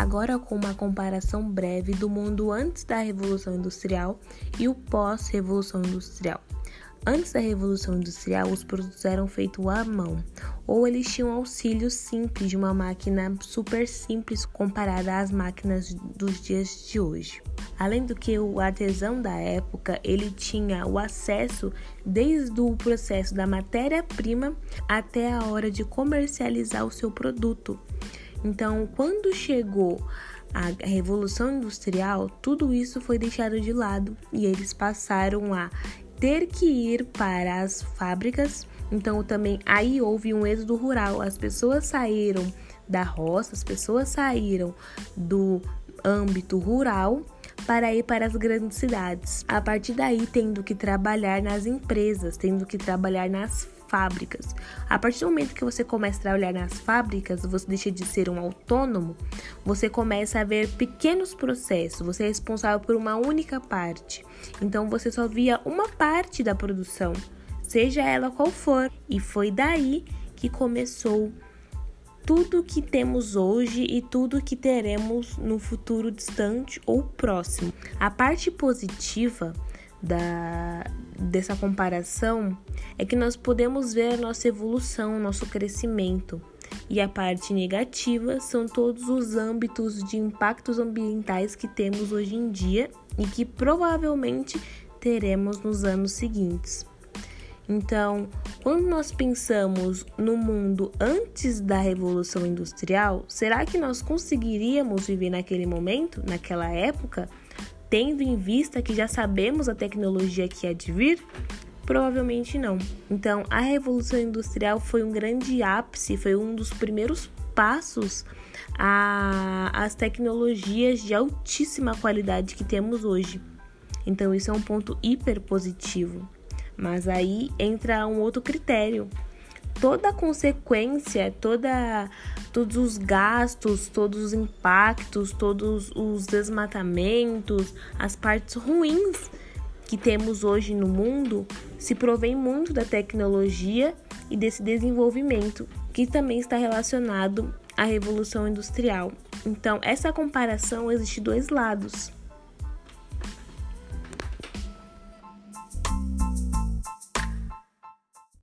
agora com uma comparação breve do mundo antes da Revolução Industrial e o pós-Revolução Industrial. Antes da Revolução Industrial, os produtos eram feitos à mão, ou eles tinham auxílio simples de uma máquina super simples comparada às máquinas dos dias de hoje. Além do que o artesão da época, ele tinha o acesso desde o processo da matéria-prima até a hora de comercializar o seu produto. Então, quando chegou a Revolução Industrial, tudo isso foi deixado de lado e eles passaram a ter que ir para as fábricas. Então também aí houve um êxodo rural. As pessoas saíram da roça, as pessoas saíram do âmbito rural para ir para as grandes cidades. A partir daí, tendo que trabalhar nas empresas, tendo que trabalhar nas fábricas. A partir do momento que você começa a trabalhar nas fábricas, você deixa de ser um autônomo, você começa a ver pequenos processos, você é responsável por uma única parte. Então você só via uma parte da produção, seja ela qual for. E foi daí que começou tudo que temos hoje e tudo que teremos no futuro distante ou próximo. A parte positiva da, dessa comparação é que nós podemos ver nossa evolução, nosso crescimento. E a parte negativa são todos os âmbitos de impactos ambientais que temos hoje em dia e que provavelmente teremos nos anos seguintes. Então, quando nós pensamos no mundo antes da Revolução Industrial, será que nós conseguiríamos viver naquele momento, naquela época? Tendo em vista que já sabemos a tecnologia que há de vir? Provavelmente não. Então, a Revolução Industrial foi um grande ápice, foi um dos primeiros passos às tecnologias de altíssima qualidade que temos hoje. Então, isso é um ponto hiper positivo. Mas aí entra um outro critério, toda a consequência, toda, todos os gastos, todos os impactos, todos os desmatamentos, as partes ruins que temos hoje no mundo se provém muito da tecnologia e desse desenvolvimento que também está relacionado à revolução industrial. Então, essa comparação existe dois lados.